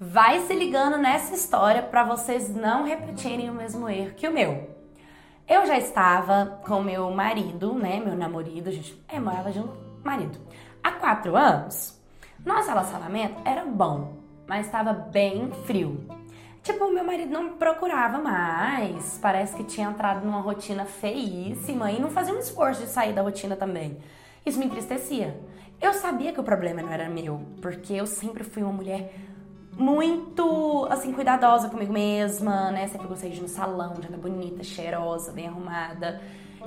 Vai se ligando nessa história para vocês não repetirem o mesmo erro que o meu. Eu já estava com meu marido, né? Meu namorado, a gente é, morava junto, marido. Há quatro anos. Nosso relacionamento era bom, mas estava bem frio. Tipo, meu marido não me procurava mais, parece que tinha entrado numa rotina feíssima e não fazia um esforço de sair da rotina também. Isso me entristecia. Eu sabia que o problema não era meu, porque eu sempre fui uma mulher muito, assim, cuidadosa comigo mesma, né? Sempre gostei de ir no salão, de andar bonita, cheirosa, bem arrumada.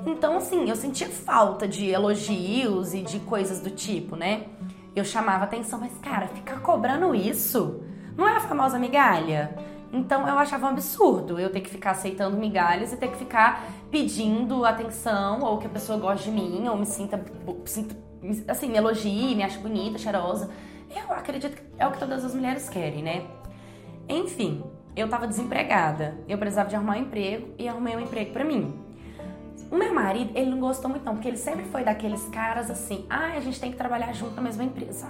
Então, assim, eu sentia falta de elogios e de coisas do tipo, né? Eu chamava atenção, mas, cara, ficar cobrando isso não é a famosa migalha? Então eu achava um absurdo eu ter que ficar aceitando migalhas e ter que ficar pedindo atenção ou que a pessoa goste de mim ou me sinta, sinta assim, me elogie, me ache bonita, cheirosa. Eu acredito que é o que todas as mulheres querem, né? Enfim, eu tava desempregada. Eu precisava de arrumar um emprego e arrumei um emprego para mim. O meu marido, ele não gostou muito não, porque ele sempre foi daqueles caras assim, ah, a gente tem que trabalhar junto na mesma empresa.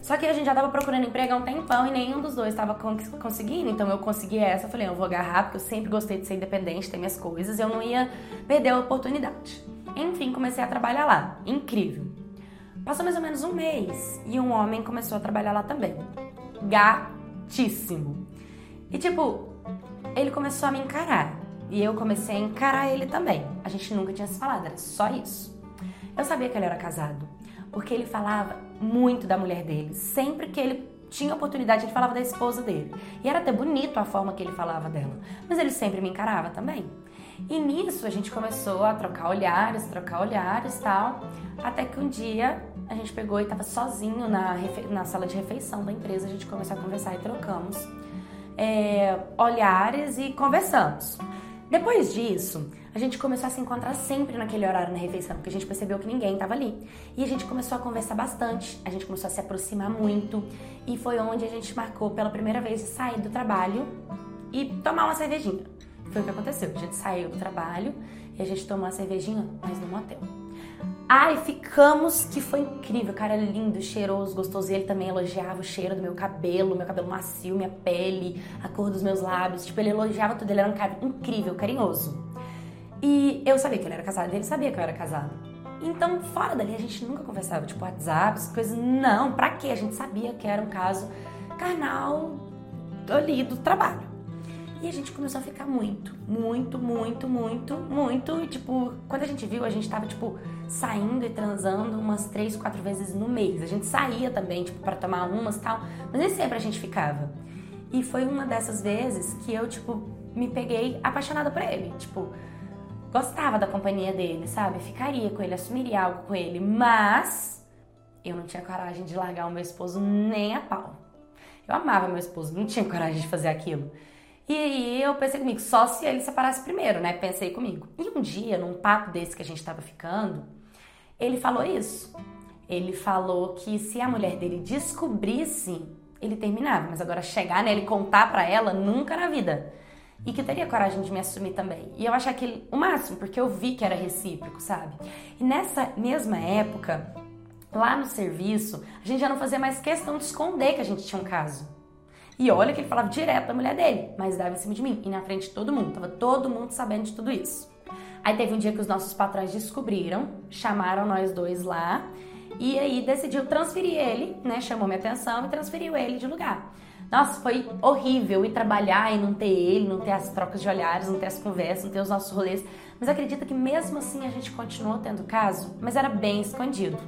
Só que a gente já tava procurando emprego há um tempão e nenhum dos dois estava conseguindo, então eu consegui essa. Falei, eu vou agarrar, porque eu sempre gostei de ser independente, ter minhas coisas, eu não ia perder a oportunidade. Enfim, comecei a trabalhar lá. Incrível. Passou mais ou menos um mês e um homem começou a trabalhar lá também. Gatíssimo. E tipo, ele começou a me encarar. E eu comecei a encarar ele também. A gente nunca tinha se falado, era só isso. Eu sabia que ele era casado, porque ele falava muito da mulher dele. Sempre que ele tinha oportunidade, ele falava da esposa dele. E era até bonito a forma que ele falava dela. Mas ele sempre me encarava também. E nisso a gente começou a trocar olhares, trocar olhares tal. Até que um dia a gente pegou e estava sozinho na, na sala de refeição da empresa. A gente começou a conversar e trocamos é, olhares e conversamos. Depois disso, a gente começou a se encontrar sempre naquele horário na refeição, porque a gente percebeu que ninguém estava ali. E a gente começou a conversar bastante, a gente começou a se aproximar muito, e foi onde a gente marcou pela primeira vez de sair do trabalho e tomar uma cervejinha. Foi o que aconteceu. A gente saiu do trabalho e a gente tomou uma cervejinha, mas no motel. Ai, ficamos que foi incrível, cara lindo, cheiroso, gostoso. E ele também elogiava o cheiro do meu cabelo, meu cabelo macio, minha pele, a cor dos meus lábios. Tipo, ele elogiava tudo, ele era um cara incrível, carinhoso. E eu sabia que ele era casado, ele sabia que eu era casada. Então, fora dali, a gente nunca conversava, tipo, WhatsApp, coisas. Não, pra quê? A gente sabia que era um caso carnal ali do trabalho. E a gente começou a ficar muito, muito, muito, muito, muito. E, tipo, quando a gente viu, a gente tava, tipo, saindo e transando umas três, quatro vezes no mês. A gente saía também, tipo, para tomar umas e tal. Mas nem sempre a gente ficava. E foi uma dessas vezes que eu, tipo, me peguei apaixonada por ele. Tipo, gostava da companhia dele, sabe? Ficaria com ele, assumiria algo com ele. Mas eu não tinha coragem de largar o meu esposo nem a pau. Eu amava meu esposo, não tinha coragem de fazer aquilo. E aí eu pensei comigo, só se ele separasse primeiro, né? Pensei comigo. E um dia, num papo desse que a gente tava ficando, ele falou isso. Ele falou que se a mulher dele descobrisse, ele terminava, mas agora chegar nele contar para ela, nunca na vida. E que teria coragem de me assumir também. E eu achei aquele o máximo, porque eu vi que era recíproco, sabe? E nessa mesma época, lá no serviço, a gente já não fazia mais questão de esconder que a gente tinha um caso. E olha que ele falava direto da mulher dele, mas dava em cima de mim e na frente de todo mundo. Tava todo mundo sabendo de tudo isso. Aí teve um dia que os nossos patrões descobriram, chamaram nós dois lá e aí decidiu transferir ele, né? Chamou minha atenção e transferiu ele de lugar. Nossa, foi horrível ir trabalhar e não ter ele, não ter as trocas de olhares, não ter as conversas, não ter os nossos rolês. Mas acredita que mesmo assim a gente continuou tendo caso, mas era bem escondido.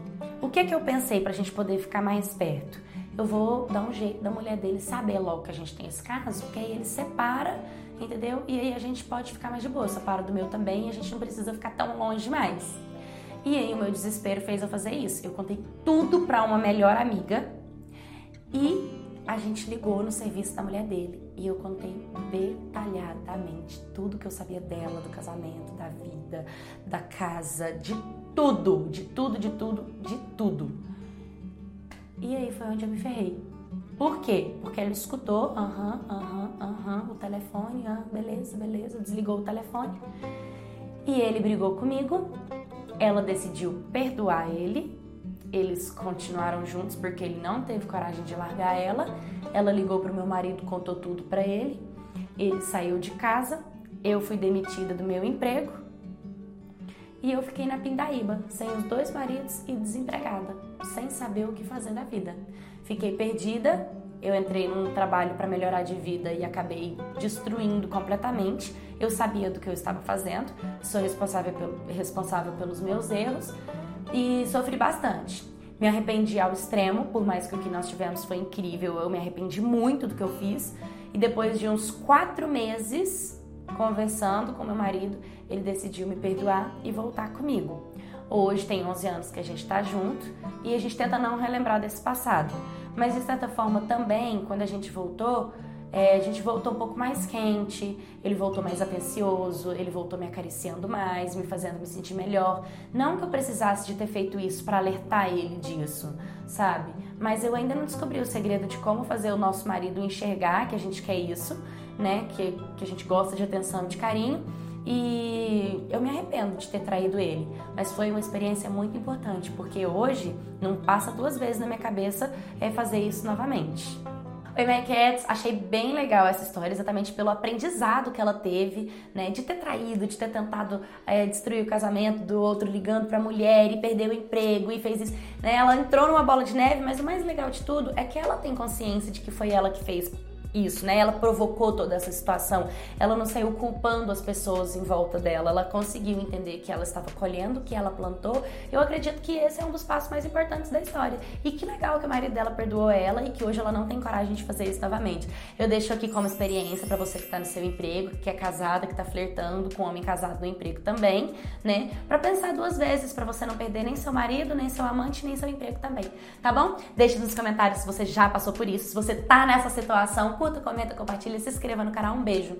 O que é que eu pensei pra gente poder ficar mais perto? Eu vou dar um jeito da mulher dele saber logo que a gente tem esse caso, porque aí ele separa, entendeu? E aí a gente pode ficar mais de boa, separa do meu também e a gente não precisa ficar tão longe mais. E aí o meu desespero fez eu fazer isso. Eu contei tudo para uma melhor amiga e a gente ligou no serviço da mulher dele e eu contei detalhadamente tudo que eu sabia dela, do casamento, da vida, da casa, de tudo, de tudo, de tudo, de tudo. E aí foi onde eu me ferrei. Por quê? Porque ela escutou, aham, aham, aham, o telefone, ah, beleza, beleza, desligou o telefone. E ele brigou comigo, ela decidiu perdoar ele, eles continuaram juntos porque ele não teve coragem de largar ela. Ela ligou pro meu marido, contou tudo para ele. Ele saiu de casa, eu fui demitida do meu emprego e eu fiquei na pindaíba, sem os dois maridos e desempregada, sem saber o que fazer na vida. Fiquei perdida, eu entrei num trabalho para melhorar de vida e acabei destruindo completamente. Eu sabia do que eu estava fazendo, sou responsável, responsável pelos meus erros e sofri bastante. Me arrependi ao extremo, por mais que o que nós tivemos foi incrível, eu me arrependi muito do que eu fiz. E depois de uns quatro meses conversando com meu marido, ele decidiu me perdoar e voltar comigo. Hoje tem 11 anos que a gente está junto e a gente tenta não relembrar desse passado. Mas de certa forma também, quando a gente voltou, é, a gente voltou um pouco mais quente, ele voltou mais atencioso, ele voltou me acariciando mais, me fazendo me sentir melhor. Não que eu precisasse de ter feito isso para alertar ele disso, sabe? Mas eu ainda não descobri o segredo de como fazer o nosso marido enxergar que a gente quer isso, né? Que, que a gente gosta de atenção, de carinho. E eu me arrependo de ter traído ele, mas foi uma experiência muito importante, porque hoje não passa duas vezes na minha cabeça é fazer isso novamente. Oi, My Cats, achei bem legal essa história, exatamente pelo aprendizado que ela teve, né, de ter traído, de ter tentado é, destruir o casamento do outro, ligando pra mulher e perdeu o emprego e fez isso. Né? Ela entrou numa bola de neve, mas o mais legal de tudo é que ela tem consciência de que foi ela que fez isso, né? Ela provocou toda essa situação. Ela não saiu culpando as pessoas em volta dela. Ela conseguiu entender que ela estava colhendo que ela plantou. Eu acredito que esse é um dos passos mais importantes da história. E que legal que o marido dela perdoou ela e que hoje ela não tem coragem de fazer isso novamente. Eu deixo aqui como experiência para você que está no seu emprego, que é casada, que está flertando com um homem casado no emprego também, né? Para pensar duas vezes para você não perder nem seu marido, nem seu amante, nem seu emprego também, tá bom? Deixe nos comentários se você já passou por isso, se você tá nessa situação curta, comenta, compartilha, se inscreva no canal. Um beijo!